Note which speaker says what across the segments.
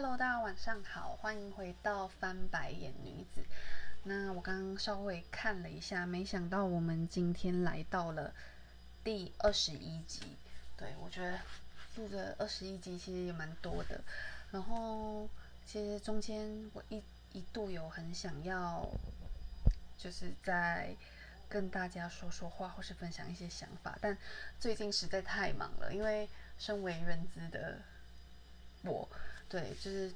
Speaker 1: Hello，大家晚上好，欢迎回到翻白眼女子。那我刚刚稍微看了一下，没想到我们今天来到了第二十一集。对我觉得录的二十一集其实也蛮多的。然后其实中间我一一度有很想要，就是在跟大家说说话，或是分享一些想法，但最近实在太忙了，因为身为人资的我。对，就是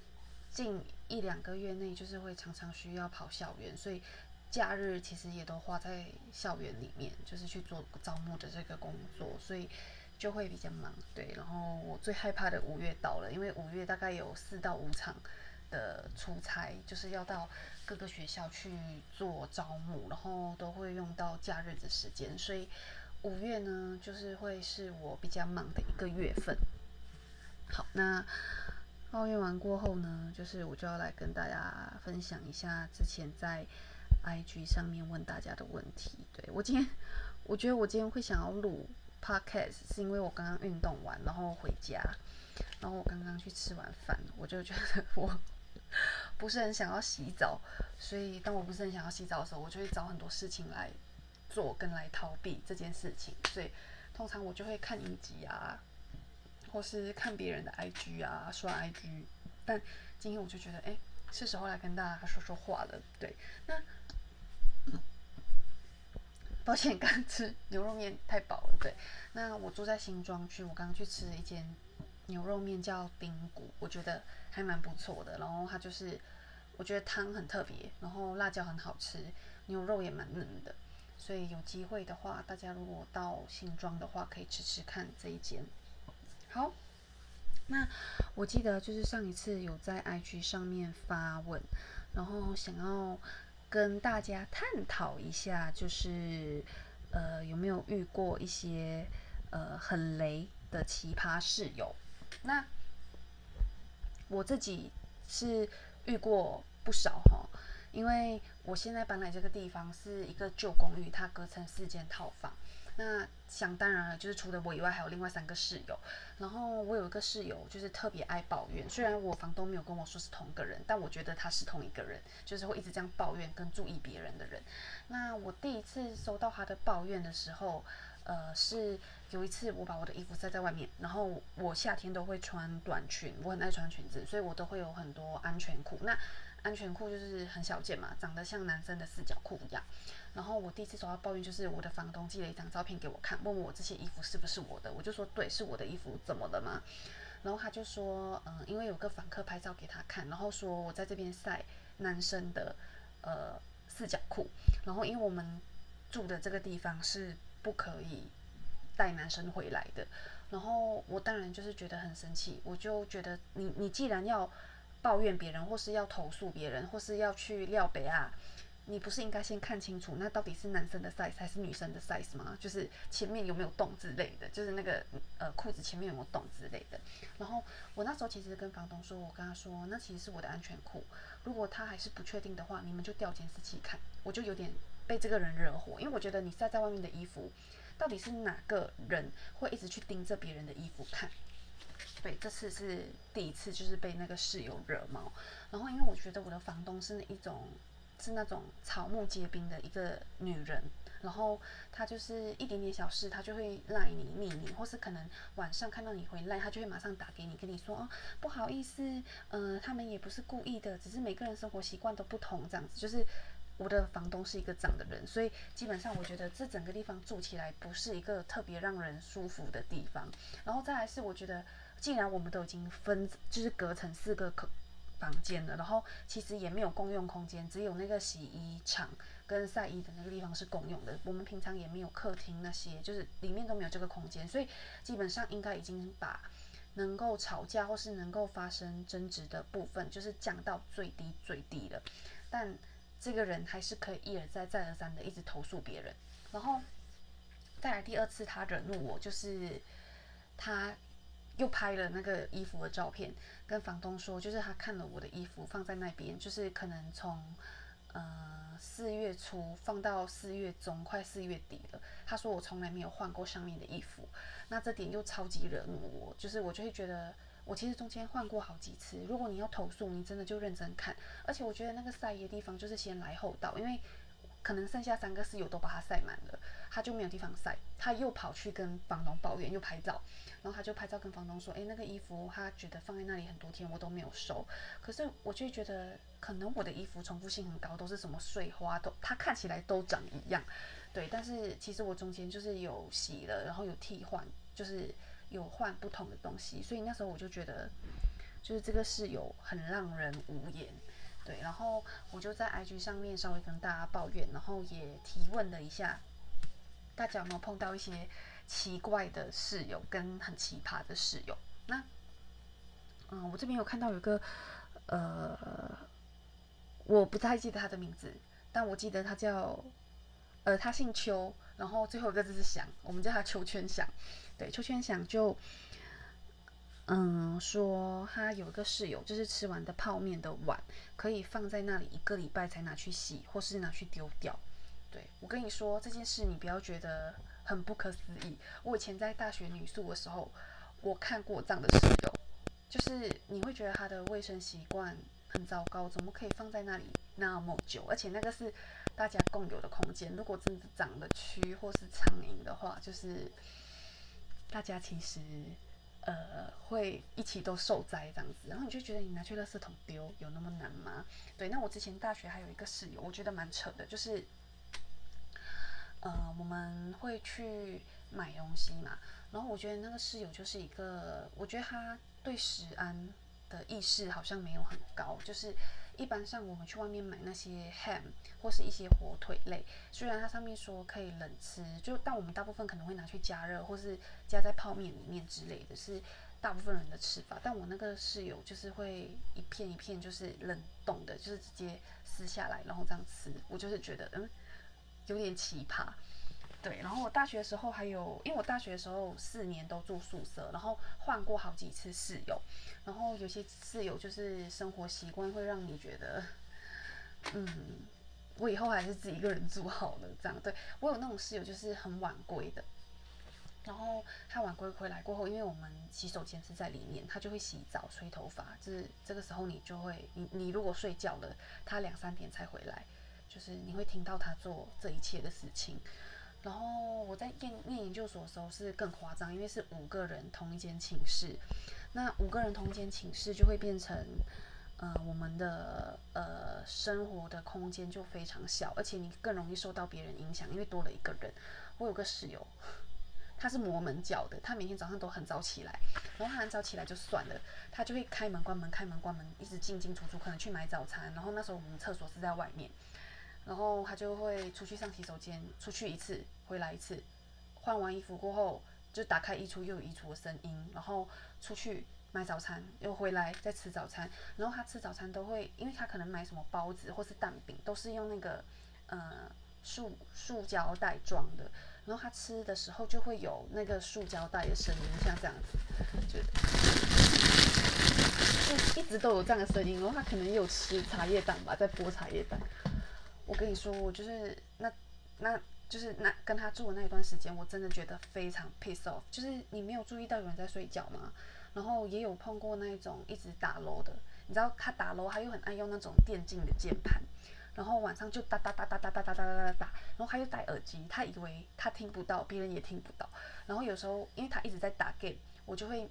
Speaker 1: 近一两个月内，就是会常常需要跑校园，所以假日其实也都花在校园里面，就是去做招募的这个工作，所以就会比较忙。对，然后我最害怕的五月到了，因为五月大概有四到五场的出差，就是要到各个学校去做招募，然后都会用到假日的时间，所以五月呢，就是会是我比较忙的一个月份。好，那。抱怨完过后呢，就是我就要来跟大家分享一下之前在 IG 上面问大家的问题。对我今天，我觉得我今天会想要录 Podcast，是因为我刚刚运动完，然后回家，然后我刚刚去吃完饭，我就觉得我 不是很想要洗澡，所以当我不是很想要洗澡的时候，我就会找很多事情来做跟来逃避这件事情。所以通常我就会看影集啊。或是看别人的 IG 啊，刷 IG，但今天我就觉得，哎，是时候来跟大家说说话了。对，那抱歉，刚吃牛肉面太饱了。对，那我住在新庄区，我刚刚去吃了一间牛肉面，叫丁骨，我觉得还蛮不错的。然后它就是，我觉得汤很特别，然后辣椒很好吃，牛肉也蛮嫩的。所以有机会的话，大家如果到新庄的话，可以吃吃看这一间。好，那我记得就是上一次有在 IG 上面发问，然后想要跟大家探讨一下，就是呃有没有遇过一些呃很雷的奇葩室友？那我自己是遇过不少哈，因为我现在搬来这个地方是一个旧公寓，它隔成四间套房。那想当然了，就是除了我以外，还有另外三个室友。然后我有一个室友，就是特别爱抱怨。虽然我房东没有跟我说是同一个人，但我觉得他是同一个人，就是会一直这样抱怨跟注意别人的人。那我第一次收到他的抱怨的时候，呃，是有一次我把我的衣服晒在外面，然后我夏天都会穿短裙，我很爱穿裙子，所以我都会有很多安全裤。那安全裤就是很小件嘛，长得像男生的四角裤一样。然后我第一次收到抱怨，就是我的房东寄了一张照片给我看，问我这些衣服是不是我的，我就说对，是我的衣服，怎么了吗？然后他就说，嗯，因为有个访客拍照给他看，然后说我在这边晒男生的呃四角裤，然后因为我们住的这个地方是不可以带男生回来的，然后我当然就是觉得很生气，我就觉得你你既然要抱怨别人，或是要投诉别人，或是要去撂北啊。你不是应该先看清楚，那到底是男生的 size 还是女生的 size 吗？就是前面有没有洞之类的，就是那个呃裤子前面有没有洞之类的。然后我那时候其实跟房东说，我跟他说，那其实是我的安全裤。如果他还是不确定的话，你们就调监视器看。我就有点被这个人惹火，因为我觉得你晒在外面的衣服，到底是哪个人会一直去盯着别人的衣服看？对，这次是第一次，就是被那个室友惹毛。然后因为我觉得我的房东是那一种。是那种草木皆兵的一个女人，然后她就是一点点小事，她就会赖你、腻你，或是可能晚上看到你回来，她就会马上打给你，跟你说哦，不好意思，嗯，他们也不是故意的，只是每个人生活习惯都不同，这样子。就是我的房东是一个这样的人，所以基本上我觉得这整个地方住起来不是一个特别让人舒服的地方。然后再来是，我觉得既然我们都已经分，就是隔成四个可。房间了，然后其实也没有共用空间，只有那个洗衣厂跟晒衣的那个地方是共用的。我们平常也没有客厅那些，就是里面都没有这个空间，所以基本上应该已经把能够吵架或是能够发生争执的部分，就是降到最低最低了。但这个人还是可以一而再再而三的一直投诉别人，然后再来第二次他惹怒我，就是他。又拍了那个衣服的照片，跟房东说，就是他看了我的衣服放在那边，就是可能从呃四月初放到四月中，快四月底了。他说我从来没有换过上面的衣服，那这点又超级惹怒我，就是我就会觉得我其实中间换过好几次。如果你要投诉，你真的就认真看。而且我觉得那个晒衣的地方就是先来后到，因为可能剩下三个室友都把它晒满了，他就没有地方晒，他又跑去跟房东抱怨，又拍照，然后他就拍照跟房东说：“诶，那个衣服他觉得放在那里很多天，我都没有收。”可是我就觉得，可能我的衣服重复性很高，都是什么碎花，都它看起来都长一样。对，但是其实我中间就是有洗了，然后有替换，就是有换不同的东西，所以那时候我就觉得，就是这个室友很让人无言。对，然后我就在 IG 上面稍微跟大家抱怨，然后也提问了一下，大家有没有碰到一些奇怪的室友跟很奇葩的室友？那，嗯，我这边有看到有个，呃，我不太记得他的名字，但我记得他叫。呃，他姓邱，然后最后一个字是祥，我们叫他邱圈祥。对，邱圈祥就，嗯，说他有一个室友，就是吃完的泡面的碗可以放在那里一个礼拜才拿去洗，或是拿去丢掉。对我跟你说这件事，你不要觉得很不可思议。我以前在大学女宿的时候，我看过这样的室友，就是你会觉得他的卫生习惯很糟糕，怎么可以放在那里那么久？而且那个是。大家共有的空间，如果真的长了蛆或是苍蝇的话，就是大家其实呃会一起都受灾这样子。然后你就觉得你拿去垃圾桶丢有那么难吗？对，那我之前大学还有一个室友，我觉得蛮扯的，就是呃我们会去买东西嘛，然后我觉得那个室友就是一个，我觉得他对食安的意识好像没有很高，就是。一般上我们去外面买那些 ham 或是一些火腿类，虽然它上面说可以冷吃，就但我们大部分可能会拿去加热或是加在泡面里面之类的，是大部分人的吃法。但我那个室友就是会一片一片就是冷冻的，就是直接撕下来然后这样吃，我就是觉得嗯有点奇葩。对，然后我大学的时候还有，因为我大学的时候四年都住宿舍，然后换过好几次室友，然后有些室友就是生活习惯会让你觉得，嗯，我以后还是自己一个人住好了。这样，对我有那种室友就是很晚归的，然后他晚归回来过后，因为我们洗手间是在里面，他就会洗澡、吹头发，就是这个时候你就会，你你如果睡觉了，他两三点才回来，就是你会听到他做这一切的事情。然后我在念念研究所的时候是更夸张，因为是五个人同一间寝室，那五个人同一间寝室就会变成，呃，我们的呃生活的空间就非常小，而且你更容易受到别人影响，因为多了一个人。我有个室友，他是磨门脚的，他每天早上都很早起来，然后他很早起来就算了，他就会开门关门开门关门，一直进进出出，可能去买早餐，然后那时候我们厕所是在外面。然后他就会出去上洗手间，出去一次，回来一次，换完衣服过后就打开衣橱又有衣橱的声音，然后出去买早餐，又回来再吃早餐。然后他吃早餐都会，因为他可能买什么包子或是蛋饼，都是用那个呃塑塑胶袋装的。然后他吃的时候就会有那个塑胶袋的声音，像这样子，就一直都有这样的声音。然后他可能有吃茶叶蛋吧，在剥茶叶蛋。我跟你说，我就是那，那就是那跟他住的那一段时间，我真的觉得非常 piss off。就是你没有注意到有人在睡觉吗？然后也有碰过那种一直打楼的，你知道他打楼，他又很爱用那种电竞的键盘，然后晚上就哒哒哒哒哒哒哒哒哒哒哒，然后他又戴耳机，他以为他听不到，别人也听不到。然后有时候因为他一直在打 game，我就会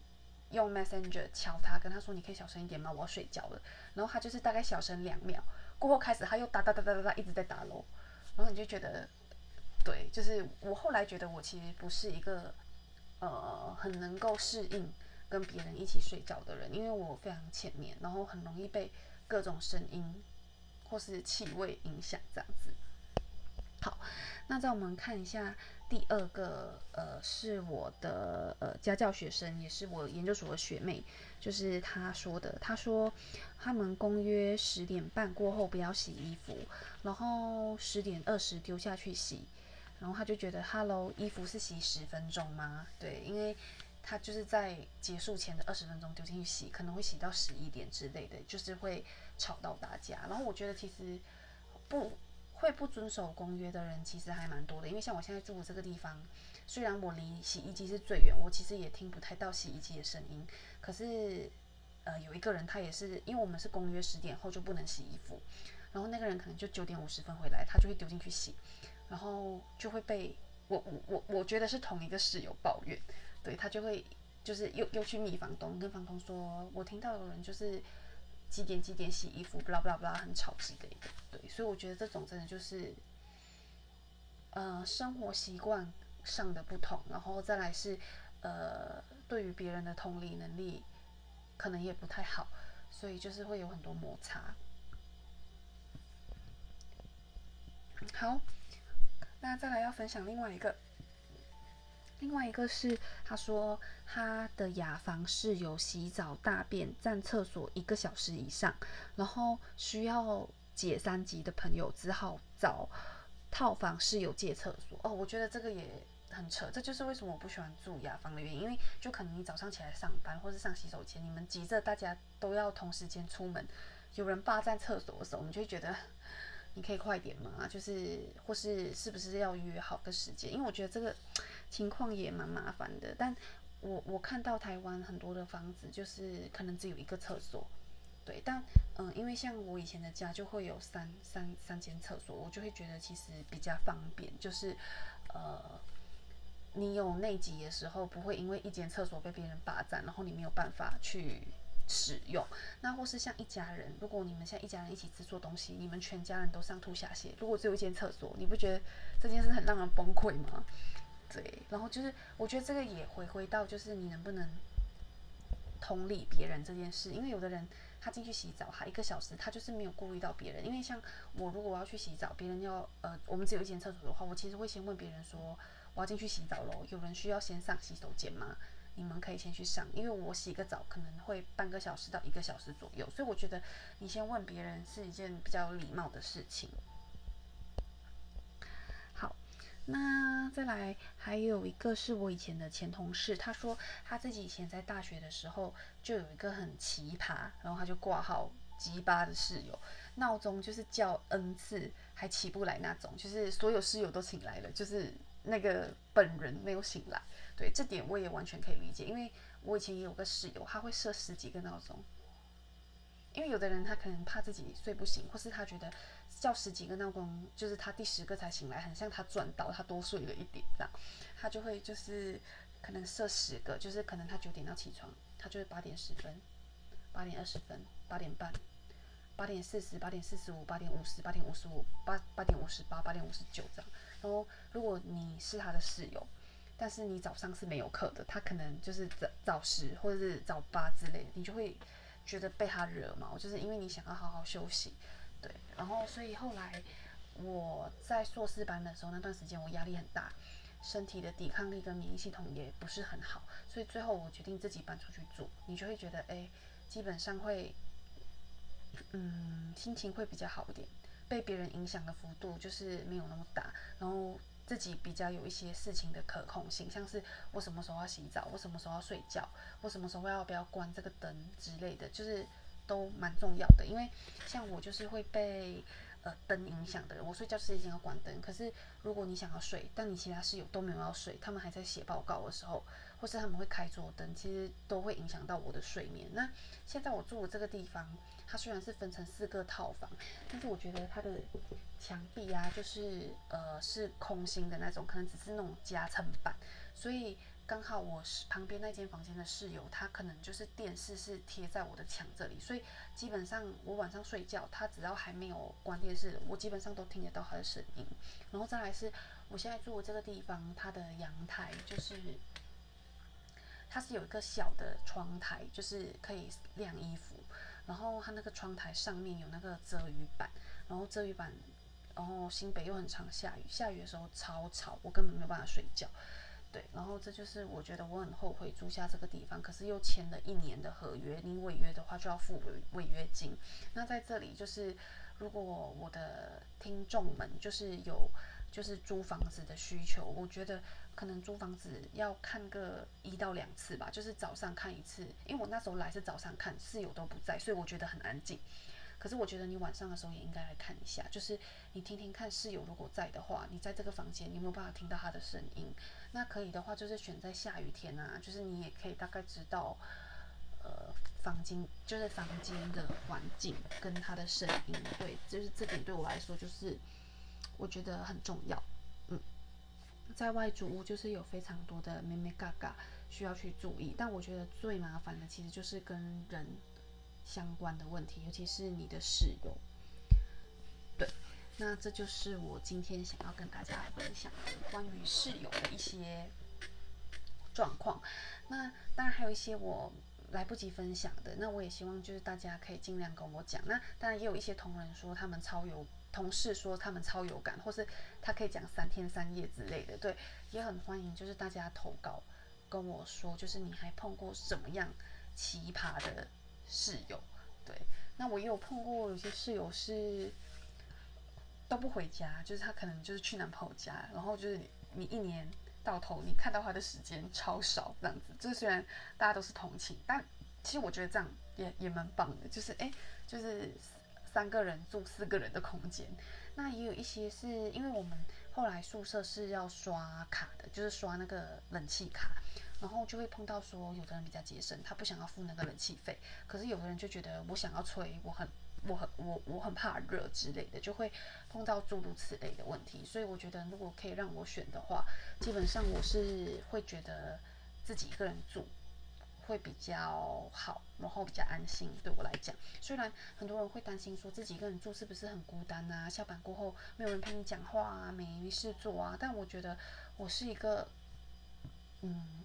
Speaker 1: 用 messenger 敲他，跟他说你可以小声一点吗？我要睡觉了。然后他就是大概小声两秒。过后开始他又哒哒哒哒哒哒一直在打楼，然后你就觉得，对，就是我后来觉得我其实不是一个呃很能够适应跟别人一起睡觉的人，因为我非常浅眠，然后很容易被各种声音或是气味影响这样子。好，那再我们看一下第二个，呃，是我的呃家教学生，也是我研究所的学妹。就是她说的，她说他们公约十点半过后不要洗衣服，然后十点二十丢下去洗，然后他就觉得，Hello，衣服是洗十分钟吗？对，因为他就是在结束前的二十分钟丢进去洗，可能会洗到十一点之类的，就是会吵到大家。然后我觉得其实不会不遵守公约的人其实还蛮多的。因为像我现在住的这个地方，虽然我离洗衣机是最远，我其实也听不太到洗衣机的声音。可是，呃，有一个人他也是，因为我们是公约十点后就不能洗衣服，然后那个人可能就九点五十分回来，他就会丢进去洗，然后就会被我我我我觉得是同一个室友抱怨，对他就会就是又又去密房东，跟房东说，我听到有人就是几点几点洗衣服，不啦不啦不啦，很吵之类的，对，所以我觉得这种真的就是，呃，生活习惯上的不同，然后再来是呃，对于别人的同理能力可能也不太好，所以就是会有很多摩擦。好，那再来要分享另外一个，另外一个是他说他的雅房室友洗澡大便占厕所一个小时以上，然后需要解三级的朋友只好找套房室友借厕所。哦，我觉得这个也很扯，这就是为什么我不喜欢住雅房的原因，因为就可能你早上起来上班或是上洗手间，你们急着大家都要同时间出门，有人霸占厕所的时候，我们就会觉得。你可以快点吗？就是或是是不是要约好个时间？因为我觉得这个情况也蛮麻烦的。但我我看到台湾很多的房子就是可能只有一个厕所，对。但嗯，因为像我以前的家就会有三三三间厕所，我就会觉得其实比较方便。就是呃，你有内急的时候，不会因为一间厕所被别人霸占，然后你没有办法去。使用那或是像一家人，如果你们像一家人一起制作东西，你们全家人都上吐下泻，如果只有一间厕所，你不觉得这件事很让人崩溃吗？对，然后就是我觉得这个也回归到就是你能不能同理别人这件事，因为有的人他进去洗澡，他一个小时他就是没有顾虑到别人，因为像我如果我要去洗澡，别人要呃我们只有一间厕所的话，我其实会先问别人说我要进去洗澡喽，有人需要先上洗手间吗？你们可以先去上，因为我洗个澡可能会半个小时到一个小时左右，所以我觉得你先问别人是一件比较礼貌的事情。那再来还有一个是我以前的前同事，他说他自己以前在大学的时候就有一个很奇葩，然后他就挂号鸡巴的室友，闹钟就是叫 n 次还起不来那种，就是所有室友都醒来了，就是那个本人没有醒来。对这点我也完全可以理解，因为我以前也有个室友，他会设十几个闹钟。因为有的人他可能怕自己睡不醒，或是他觉得叫十几个闹钟，就是他第十个才醒来，很像他赚到，他多睡了一点这样，他就会就是可能设十个，就是可能他九点要起床，他就会八点十分、八点二十分、八点半、八点四十八点四十五、八点五十、八点五十五、八八点五十八、八点五十九这样。然后如果你是他的室友。但是你早上是没有课的，他可能就是早早十或者是早八之类的，你就会觉得被他惹毛，就是因为你想要好好休息，对。然后所以后来我在硕士班的时候那段时间我压力很大，身体的抵抗力跟免疫系统也不是很好，所以最后我决定自己搬出去住。你就会觉得哎，基本上会，嗯，心情会比较好一点，被别人影响的幅度就是没有那么大，然后。自己比较有一些事情的可控性，像是我什么时候要洗澡，我什么时候要睡觉，我什么时候要不要关这个灯之类的，就是都蛮重要的。因为像我就是会被呃灯影响的人，我睡觉是一定要关灯。可是如果你想要睡，但你其他室友都没有要睡，他们还在写报告的时候，或是他们会开桌灯，其实都会影响到我的睡眠。那现在我住的这个地方。它虽然是分成四个套房，但是我觉得它的墙壁啊，就是呃是空心的那种，可能只是那种夹层板，所以刚好我是旁边那间房间的室友，他可能就是电视是贴在我的墙这里，所以基本上我晚上睡觉，他只要还没有关电视，我基本上都听得到他的声音。然后再来是，我现在住的这个地方，它的阳台就是它是有一个小的窗台，就是可以晾衣服。然后它那个窗台上面有那个遮雨板，然后遮雨板，然后新北又很常下雨，下雨的时候超吵，我根本没有办法睡觉。对，然后这就是我觉得我很后悔租下这个地方，可是又签了一年的合约，你违约的话就要付违违约金。那在这里就是，如果我的听众们就是有就是租房子的需求，我觉得。可能租房子要看个一到两次吧，就是早上看一次，因为我那时候来是早上看，室友都不在，所以我觉得很安静。可是我觉得你晚上的时候也应该来看一下，就是你听听看室友如果在的话，你在这个房间你有没有办法听到他的声音？那可以的话，就是选在下雨天啊，就是你也可以大概知道，呃，房间就是房间的环境跟他的声音，对，就是这点对我来说就是我觉得很重要。嗯，在外租屋就是有非常多的咩咩嘎嘎需要去注意，但我觉得最麻烦的其实就是跟人。相关的问题，尤其是你的室友。对，那这就是我今天想要跟大家分享的关于室友的一些状况。那当然还有一些我来不及分享的，那我也希望就是大家可以尽量跟我讲。那当然也有一些同仁说他们超有，同事说他们超有感，或是他可以讲三天三夜之类的。对，也很欢迎就是大家投稿跟我说，就是你还碰过什么样奇葩的？室友，对，那我也有碰过有些室友是都不回家，就是他可能就是去男朋友家，然后就是你一年到头你看到他的时间超少这样子。这虽然大家都是同情，但其实我觉得这样也也蛮棒的，就是哎，就是三个人住四个人的空间。那也有一些是因为我们后来宿舍是要刷卡的，就是刷那个冷气卡。然后就会碰到说，有的人比较节省，他不想要付那个冷气费，可是有的人就觉得我想要吹，我很我很我我很怕热之类的，就会碰到诸如此类的问题。所以我觉得，如果可以让我选的话，基本上我是会觉得自己一个人住会比较好，然后比较安心。对我来讲，虽然很多人会担心说自己一个人住是不是很孤单啊，下班过后没有人陪你讲话啊，没事做啊，但我觉得我是一个嗯。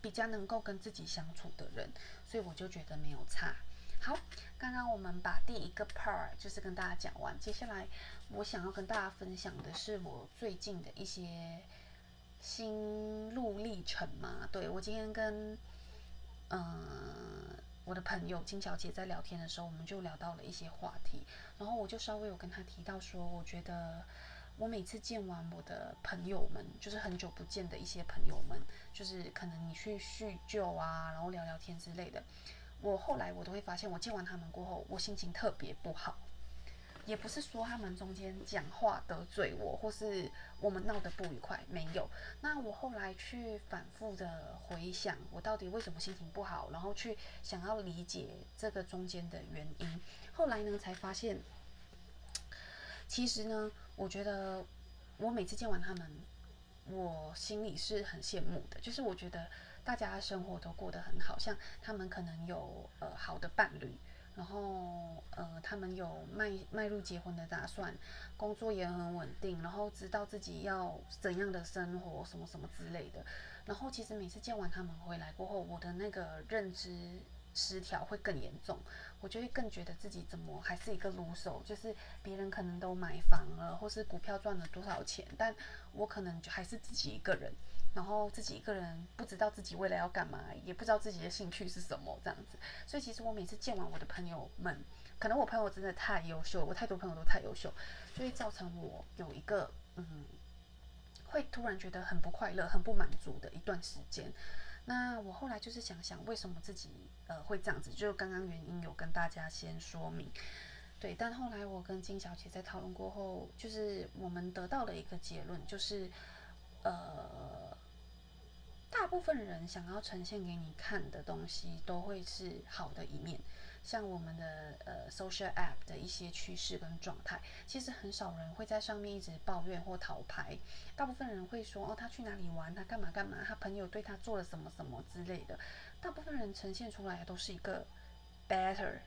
Speaker 1: 比较能够跟自己相处的人，所以我就觉得没有差。好，刚刚我们把第一个 part 就是跟大家讲完，接下来我想要跟大家分享的是我最近的一些心路历程嘛。对我今天跟嗯我的朋友金小姐在聊天的时候，我们就聊到了一些话题，然后我就稍微有跟她提到说，我觉得。我每次见完我的朋友们，就是很久不见的一些朋友们，就是可能你去叙旧啊，然后聊聊天之类的。我后来我都会发现，我见完他们过后，我心情特别不好。也不是说他们中间讲话得罪我，或是我们闹得不愉快，没有。那我后来去反复的回想，我到底为什么心情不好，然后去想要理解这个中间的原因。后来呢，才发现。其实呢，我觉得我每次见完他们，我心里是很羡慕的。就是我觉得大家生活都过得很好，像他们可能有呃好的伴侣，然后呃他们有迈迈入结婚的打算，工作也很稳定，然后知道自己要怎样的生活，什么什么之类的。然后其实每次见完他们回来过后，我的那个认知。失调会更严重，我就会更觉得自己怎么还是一个撸手，就是别人可能都买房了，或是股票赚了多少钱，但我可能就还是自己一个人，然后自己一个人不知道自己未来要干嘛，也不知道自己的兴趣是什么这样子。所以其实我每次见完我的朋友们，可能我朋友真的太优秀，我太多朋友都太优秀，就会造成我有一个嗯，会突然觉得很不快乐、很不满足的一段时间。那我后来就是想想，为什么自己呃会这样子？就刚刚原因有跟大家先说明，对。但后来我跟金小姐在讨论过后，就是我们得到了一个结论，就是呃，大部分人想要呈现给你看的东西，都会是好的一面。像我们的呃 social app 的一些趋势跟状态，其实很少人会在上面一直抱怨或讨牌。大部分人会说哦，他去哪里玩，他干嘛干嘛，他朋友对他做了什么什么之类的。大部分人呈现出来都是一个 better，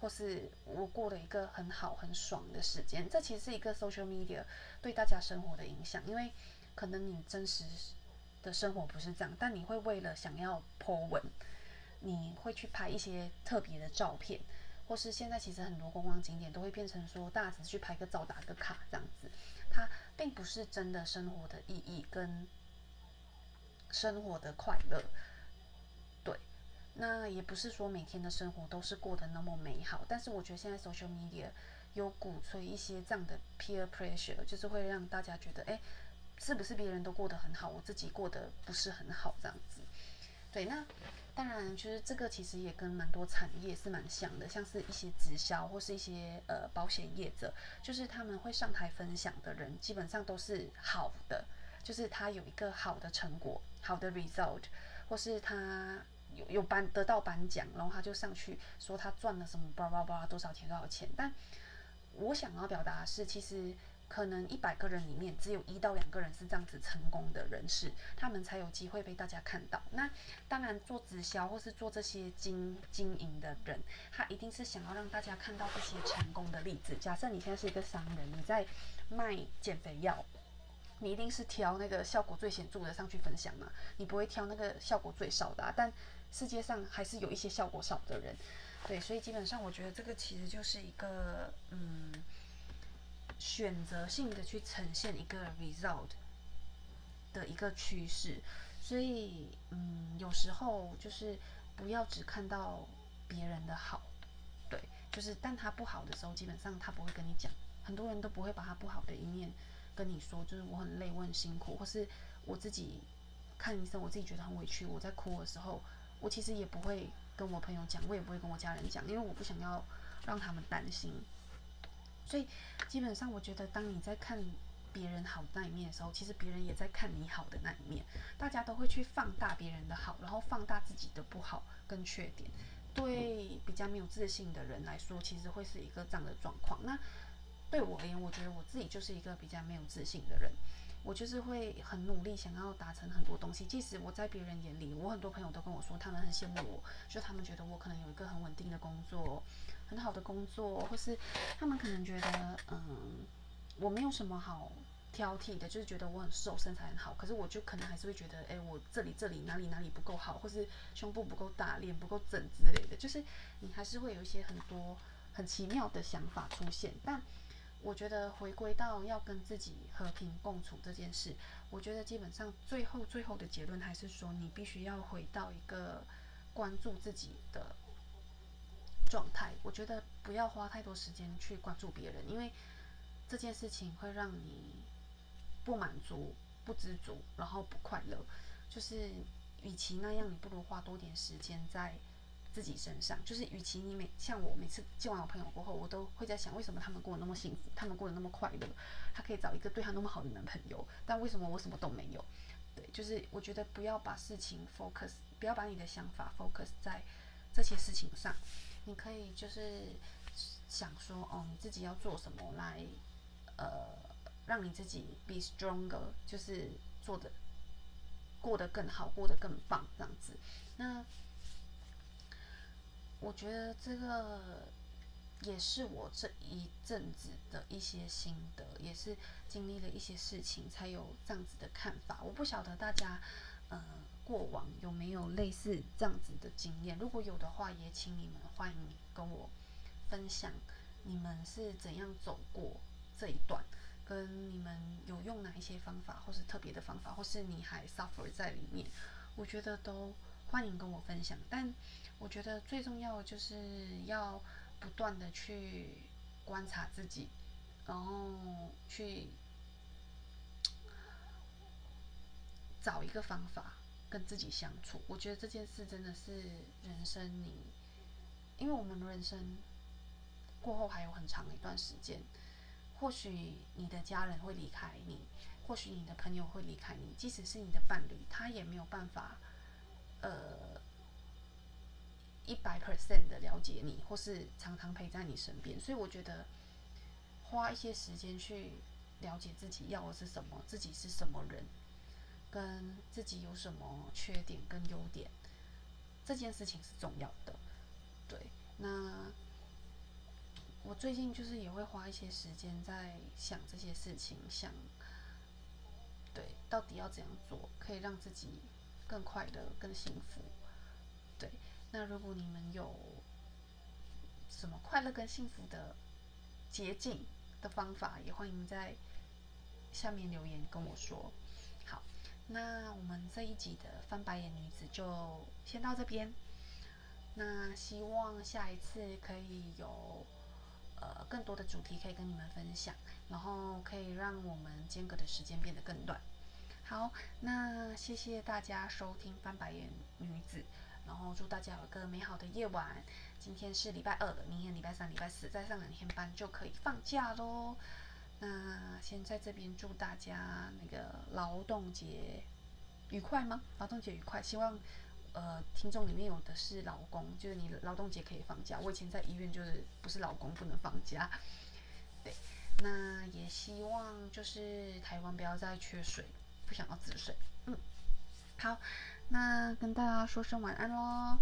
Speaker 1: 或是我过了一个很好很爽的时间。这其实是一个 social media 对大家生活的影响，因为可能你真实的生活不是这样，但你会为了想要 po 文。你会去拍一些特别的照片，或是现在其实很多观光景点都会变成说，大家只去拍个照、打个卡这样子，它并不是真的生活的意义跟生活的快乐。对，那也不是说每天的生活都是过得那么美好，但是我觉得现在 social media 有鼓吹一些这样的 peer pressure，就是会让大家觉得，哎，是不是别人都过得很好，我自己过得不是很好这样子？对，那。当然，就是这个其实也跟蛮多产业是蛮像的，像是一些直销或是一些呃保险业者，就是他们会上台分享的人，基本上都是好的，就是他有一个好的成果、好的 result，或是他有有颁得到颁奖，然后他就上去说他赚了什么叭叭叭多少钱多少钱。但我想要表达的是，其实。可能一百个人里面只有一到两个人是这样子成功的人士，他们才有机会被大家看到。那当然做直销或是做这些经经营的人，他一定是想要让大家看到这些成功的例子。假设你现在是一个商人，你在卖减肥药，你一定是挑那个效果最显著的上去分享嘛，你不会挑那个效果最少的。啊但世界上还是有一些效果少的人，对，所以基本上我觉得这个其实就是一个嗯。选择性的去呈现一个 result 的一个趋势，所以嗯，有时候就是不要只看到别人的好，对，就是但他不好的时候，基本上他不会跟你讲，很多人都不会把他不好的一面跟你说，就是我很累，我很辛苦，或是我自己看医生，我自己觉得很委屈，我在哭的时候，我其实也不会跟我朋友讲，我也不会跟我家人讲，因为我不想要让他们担心。所以基本上，我觉得当你在看别人好那一面的时候，其实别人也在看你好的那一面。大家都会去放大别人的好，然后放大自己的不好跟缺点。对比较没有自信的人来说，其实会是一个这样的状况。那对我而言，我觉得我自己就是一个比较没有自信的人。我就是会很努力，想要达成很多东西。即使我在别人眼里，我很多朋友都跟我说，他们很羡慕我，就他们觉得我可能有一个很稳定的工作。很好的工作，或是他们可能觉得，嗯，我没有什么好挑剔的，就是觉得我很瘦，身材很好。可是我就可能还是会觉得，哎，我这里这里哪里哪里不够好，或是胸部不够大，脸不够整之类的。就是你还是会有一些很多很奇妙的想法出现。但我觉得回归到要跟自己和平共处这件事，我觉得基本上最后最后的结论还是说，你必须要回到一个关注自己的。状态，我觉得不要花太多时间去关注别人，因为这件事情会让你不满足、不知足，然后不快乐。就是与其那样，你不如花多点时间在自己身上。就是与其你每像我每次见完我朋友过后，我都会在想，为什么他们过得那么幸福，他们过得那么快乐，他可以找一个对他那么好的男朋友，但为什么我什么都没有？对，就是我觉得不要把事情 focus，不要把你的想法 focus 在这些事情上。你可以就是想说，哦，你自己要做什么来，呃，让你自己 be stronger，就是做的过得更好，过得更棒这样子。那我觉得这个也是我这一阵子的一些心得，也是经历了一些事情才有这样子的看法。我不晓得大家，呃。过往有没有类似这样子的经验？如果有的话，也请你们欢迎跟我分享，你们是怎样走过这一段，跟你们有用哪一些方法，或是特别的方法，或是你还 suffer 在里面，我觉得都欢迎跟我分享。但我觉得最重要的就是要不断的去观察自己，然后去找一个方法。跟自己相处，我觉得这件事真的是人生你，因为我们人生过后还有很长一段时间，或许你的家人会离开你，或许你的朋友会离开你，即使是你的伴侣，他也没有办法，呃，一百 percent 的了解你，或是常常陪在你身边。所以我觉得花一些时间去了解自己要的是什么，自己是什么人。跟自己有什么缺点跟优点，这件事情是重要的。对，那我最近就是也会花一些时间在想这些事情，想对到底要怎样做可以让自己更快乐、更幸福。对，那如果你们有什么快乐跟幸福的捷径的方法，也欢迎在下面留言跟我说。那我们这一集的翻白眼女子就先到这边。那希望下一次可以有呃更多的主题可以跟你们分享，然后可以让我们间隔的时间变得更短。好，那谢谢大家收听翻白眼女子，然后祝大家有个美好的夜晚。今天是礼拜二了，明天礼拜三、礼拜四再上两天班就可以放假喽。那先在这边祝大家那个劳动节愉快吗？劳动节愉快，希望呃听众里面有的是老公，就是你劳动节可以放假。我以前在医院就是不是老公不能放假。对，那也希望就是台湾不要再缺水，不想要止水。嗯，好，那跟大家说声晚安喽。